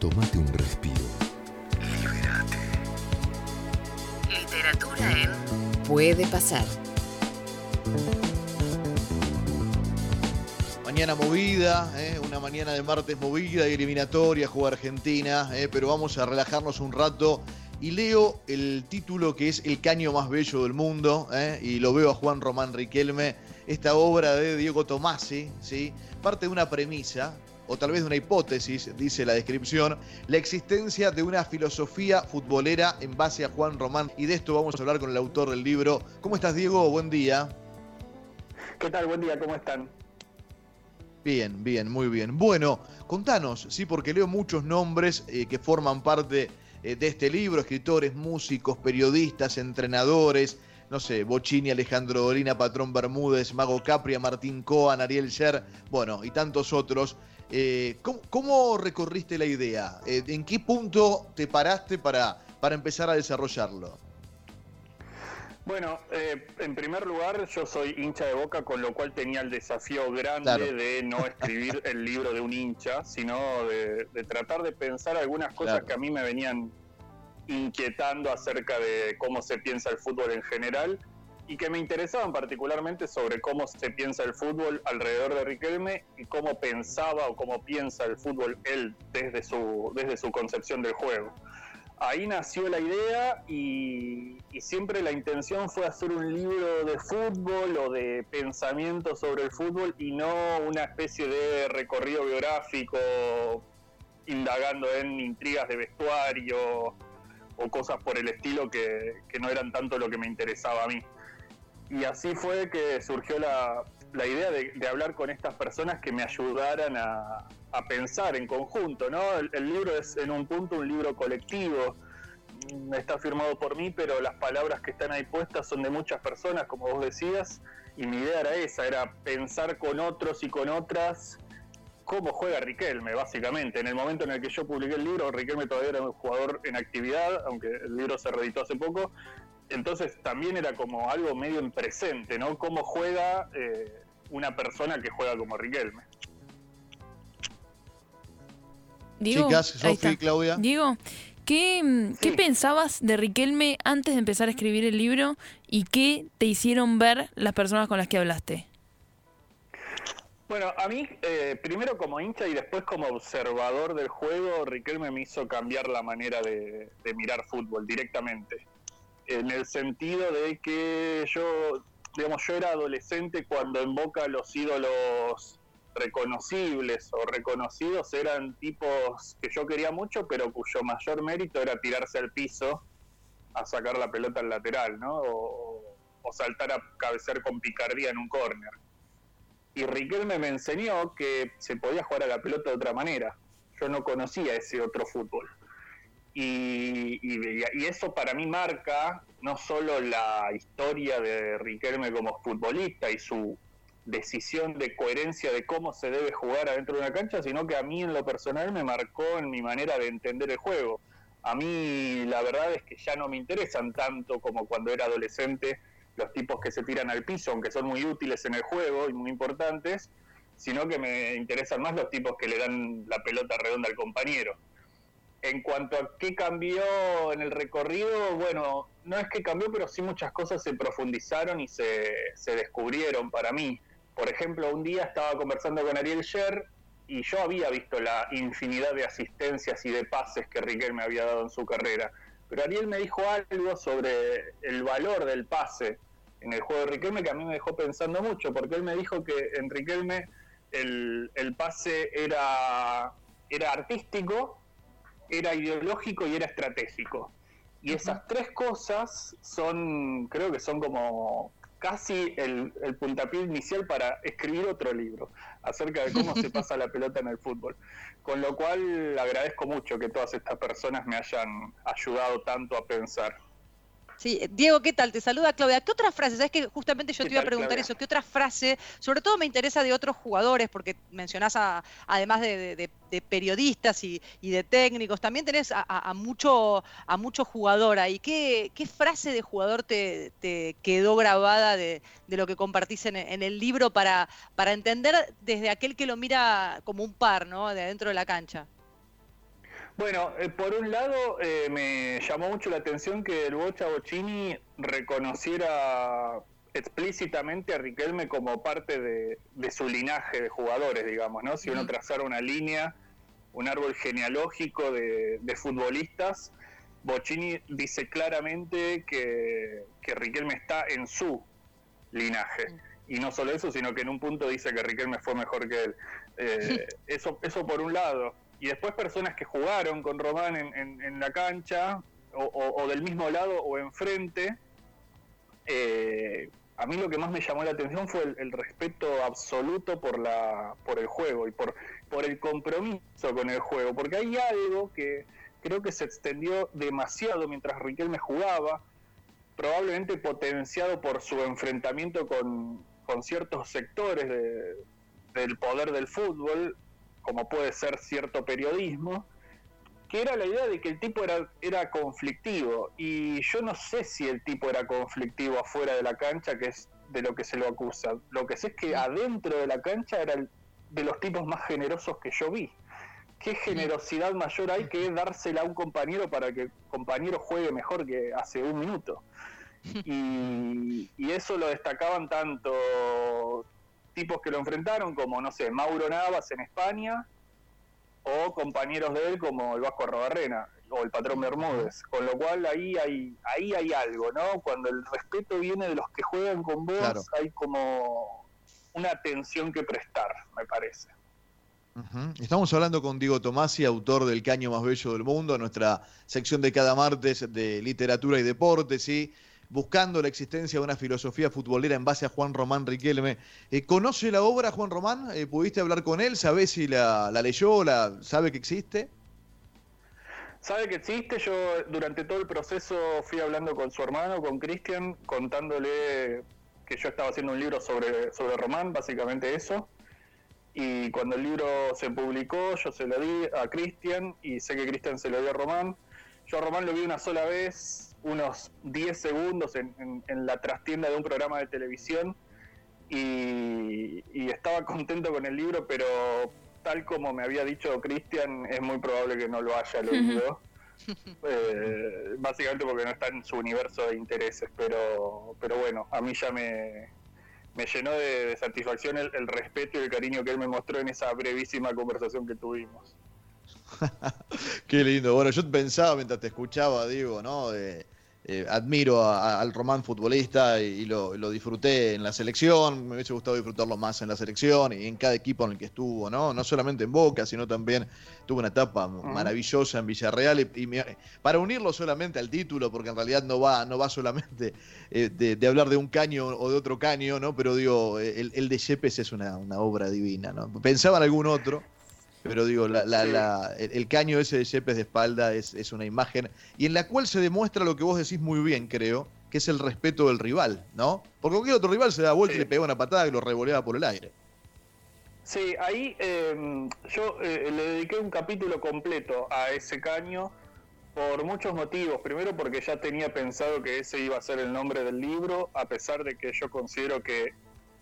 Tómate un respiro. Libérate. Literatura en Puede pasar. Mañana movida, ¿eh? una mañana de martes movida y eliminatoria, juega Argentina, ¿eh? pero vamos a relajarnos un rato y leo el título que es El caño más bello del mundo, ¿eh? y lo veo a Juan Román Riquelme, esta obra de Diego Tomasi, ¿sí? parte de una premisa, o tal vez de una hipótesis, dice la descripción, la existencia de una filosofía futbolera en base a Juan Román, y de esto vamos a hablar con el autor del libro. ¿Cómo estás, Diego? Buen día. ¿Qué tal? Buen día, ¿cómo están? Bien, bien, muy bien. Bueno, contanos, sí, porque leo muchos nombres eh, que forman parte eh, de este libro, escritores, músicos, periodistas, entrenadores, no sé, Bocini, Alejandro Dolina, Patrón Bermúdez, Mago Capria, Martín Coan, Ariel Sher, bueno, y tantos otros. Eh, ¿cómo, cómo, recorriste la idea? ¿En qué punto te paraste para, para empezar a desarrollarlo? Bueno, eh, en primer lugar, yo soy hincha de Boca, con lo cual tenía el desafío grande de no escribir el libro de un hincha, sino de, tratar de pensar algunas cosas que a mí me venían inquietando acerca de cómo se piensa el fútbol en general y que me interesaban particularmente sobre cómo se piensa el fútbol alrededor de Riquelme y cómo pensaba o cómo piensa el fútbol él desde su, desde su concepción del juego ahí nació la idea y, siempre la intención fue hacer un libro de fútbol o de pensamiento sobre el fútbol y no una especie de recorrido biográfico indagando en intrigas de vestuario o cosas por el estilo que, no eran tanto lo que me interesaba a mí. Y así fue que surgió la, idea de hablar con estas personas que me ayudaran a, a pensar en conjunto, ¿no? El, libro es en un punto un libro colectivo, mm, está firmado por mí, pero las palabras que están ahí puestas son de muchas personas, como vos decías, y mi idea era esa, era pensar con otros y con otras cómo juega Riquelme, básicamente. En el momento en el que yo publiqué el libro, Riquelme todavía era un jugador en actividad, aunque el libro se reeditó hace poco, entonces también era como algo medio en presente, ¿no? Cómo juega eh, una persona que juega como Riquelme. Diego, Chicas, Sofi, Claudia. Diego, ¿qué, ¿qué pensabas de Riquelme antes de empezar a escribir el libro y qué te hicieron ver las personas con las que hablaste? Bueno, a mí, eh, primero como hincha y después como observador del juego, Riquelme me hizo cambiar la manera de, de mirar fútbol directamente. En el sentido de que yo, digamos, yo era adolescente cuando en Boca los ídolos reconocibles o reconocidos eran tipos que yo quería mucho, pero cuyo mayor mérito era tirarse al piso a sacar la pelota al lateral, ¿no? O, saltar a cabecear con picardía en un córner. Y Riquelme me enseñó que se podía jugar a la pelota de otra manera. Yo no conocía ese otro fútbol. Y, y, eso para mí marca no solo la historia de Riquelme como futbolista y su decisión de coherencia de cómo se debe jugar adentro de una cancha, sino que a mí en lo personal me marcó en mi manera de entender el juego. A mí la verdad es que ya no me interesan tanto como cuando era adolescente los tipos que se tiran al piso, aunque son muy útiles en el juego y muy importantes, sino que me interesan más los tipos que le dan la pelota redonda al compañero. En cuanto a qué cambió en el recorrido, bueno, no es que cambió, pero sí muchas cosas se profundizaron y se, se descubrieron para mí. Por ejemplo, un día estaba conversando con Ariel Sher y yo había visto la infinidad de asistencias y de pases que Riquelme había dado en su carrera. Pero Ariel me dijo algo sobre el valor del pase en el juego de Riquelme que a mí me dejó pensando mucho, porque él me dijo que en Riquelme el, el pase era, era artístico, era ideológico y era estratégico. Y esas tres cosas son, creo que son como casi el, el, puntapié inicial para escribir otro libro acerca de cómo se pasa la pelota en el fútbol. Con lo cual agradezco mucho que todas estas personas me hayan ayudado tanto a pensar. Sí, Diego, ¿qué tal? Te saluda Claudia. ¿Qué otra frase? Sabes que justamente yo te iba a preguntar eso. ¿Qué otra frase? Sobre todo me interesa de otros jugadores, porque mencionás además de, periodistas y, de técnicos, también tenés a, mucho a mucho jugador ahí. ¿Qué, qué frase de jugador te, quedó grabada de, lo que compartís en, el libro para, para entender desde aquel que lo mira como un par, ¿no? De adentro de la cancha. Bueno, eh, por un lado eh, me llamó mucho la atención que el Bocha Bocini reconociera explícitamente a Riquelme como parte de, su linaje de jugadores, digamos, ¿no? Si uno trazara una línea, un árbol genealógico de, futbolistas, Bocini dice claramente que, que, Riquelme está en su linaje. Y no solo eso, sino que en un punto dice que Riquelme fue mejor que él. Eh, eso, eso por un lado y después personas que jugaron con Román en, la cancha, o, del mismo lado o enfrente. Eh, a mí lo que más me llamó la atención fue el, respeto absoluto por la por el juego y por, por el compromiso con el juego, porque hay algo que creo que se extendió demasiado mientras Riquelme jugaba, probablemente potenciado por su enfrentamiento con, con ciertos sectores del poder del fútbol, como puede ser cierto periodismo, que era la idea de que el tipo era, era conflictivo. Y yo no sé si el tipo era conflictivo afuera de la cancha, que es de lo que se lo acusa. Lo que sé es que adentro de la cancha era de los tipos más generosos que yo vi. ¿Qué generosidad mayor hay que dársela a un compañero para que el compañero juegue mejor que hace un minuto? Y, y eso lo destacaban tanto tipos que lo enfrentaron, como, no sé, Mauro Navas en España, o compañeros de él como el Vasco Arrobarrena o el patrón Bermúdez. Con lo cual ahí hay, ahí hay algo, ¿no? Cuando el respeto viene de los que juegan con vos, hay como una atención que prestar, me parece. Estamos hablando con Diego Tomasi, autor del Caño Más Bello del Mundo, nuestra sección de cada martes de literatura y deportes, ¿sí? Buscando la existencia de una filosofía futbolera en base a Juan Román Riquelme. Eh, ¿Conoce la obra Juan Román? Eh, ¿Pudiste hablar con él? ¿Sabe si la, leyó? La, ¿Sabe que existe? Sabe que existe, yo durante todo el proceso fui hablando con su hermano, con Cristian, contándole que yo estaba haciendo un libro sobre, sobre Román, básicamente eso. Y cuando el libro se publicó, yo se lo di a Cristian y sé que Cristian se lo dio a Román. Yo a Román lo vi una sola vez, unos 10 segundos en, la trastienda de un programa de televisión y, estaba contento con el libro, pero tal como me había dicho Cristian, es muy probable que no lo haya leído. Eh, básicamente porque no está en su universo de intereses, pero, pero bueno, a mí ya me, me llenó de, satisfacción el, el, respeto y el cariño que él me mostró en esa brevísima conversación que tuvimos. Qué lindo. Bueno, yo pensaba mientras te escuchaba, digo, ¿no? Eh, admiro al Román futbolista y, lo, disfruté en la selección, me hubiese gustado disfrutarlo más en la selección y en cada equipo en el que estuvo, ¿no? No solamente en Boca, sino también tuvo una etapa maravillosa en Villarreal y, para unirlo solamente al título, porque en realidad no va, no va solamente eh, de, hablar de un caño o de otro caño, ¿no? Pero digo, el, de Yepes es una, una obra divina, ¿no? Pensaba en algún otro pero digo, el, caño ese de Yepes de espalda es, una imagen y en la cual se demuestra lo que vos decís muy bien, creo, que es el respeto del rival, ¿no? Porque cualquier otro rival se da vuelta y le pega una patada y lo revoleaba por el aire. Sí, ahí em, yo eh, le dediqué un capítulo completo a ese caño por muchos motivos. Primero porque ya tenía pensado que ese iba a ser el nombre del libro, a pesar de que yo considero que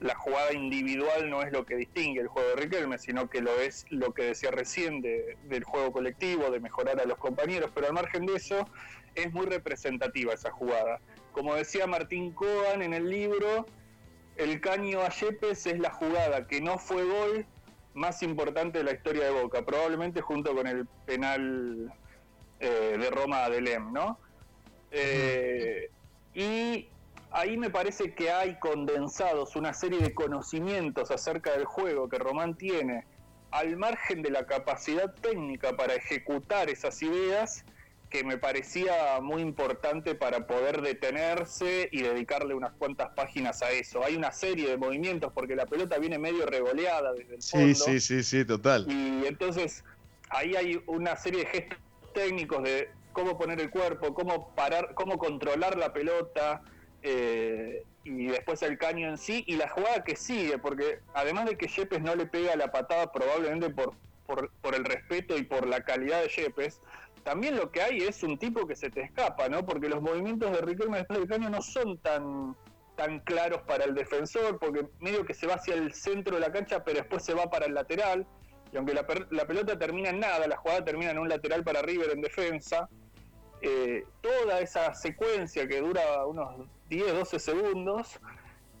la jugada individual no es lo que distingue el juego de Riquelme, sino que lo es lo que decía recién del juego colectivo, de mejorar a los compañeros, pero al margen de eso es muy representativa esa jugada. Como decía Martín Coan en el libro, el caño a Yepes es la jugada que no fue gol más importante de la historia de Boca, probablemente junto con el penal eh, de Roma de Lem, ¿no? Eh, y ahí me parece que hay condensados una serie de conocimientos acerca del juego que Román tiene, al margen de la capacidad técnica para ejecutar esas ideas, que me parecía muy importante para poder detenerse y dedicarle unas cuantas páginas a eso. Hay una serie de movimientos porque la pelota viene medio revoleada desde el fondo. Sí, sí, sí, sí, total. Y entonces ahí hay una serie de gestos técnicos de cómo poner el cuerpo, cómo parar, cómo controlar la pelota, eh, y después el caño en sí y la jugada que sigue, porque además de que Yepes no le pega la patada probablemente por, por, el respeto y por la calidad de Yepes, también lo que hay es un tipo que se te escapa, ¿no? Porque los movimientos de Riquelme después del caño no son tan tan claros para el defensor, porque medio que se va hacia el centro de la cancha, pero después se va para el lateral. Y aunque la, pelota termina en nada, la jugada termina en un lateral para River en defensa, eh, toda esa secuencia que dura unos 10, 12 segundos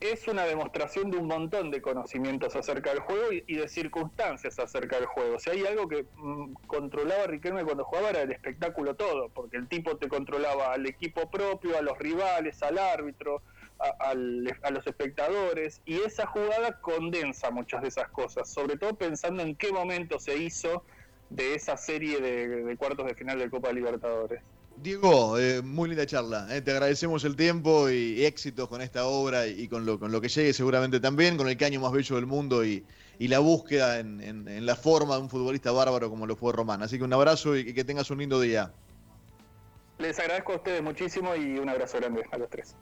es una demostración de un montón de conocimientos acerca del juego y, de circunstancias acerca del juego. Si hay algo que mm, controlaba Riquelme cuando jugaba era el espectáculo todo, porque el tipo te controlaba al equipo propio, a los rivales, al árbitro, a, los espectadores, y esa jugada condensa muchas de esas cosas, sobre todo pensando en qué momento se hizo de esa serie de cuartos de final de Copa Libertadores. Diego, eh, muy linda charla. Eh. Te agradecemos el tiempo y, éxitos con esta obra y, con, lo, con lo que llegue seguramente también, con el caño más bello del mundo y, la búsqueda en, la forma de un futbolista bárbaro como lo fue Román. Así que un abrazo y que tengas un lindo día. Les agradezco a ustedes muchísimo y un abrazo grande a los tres.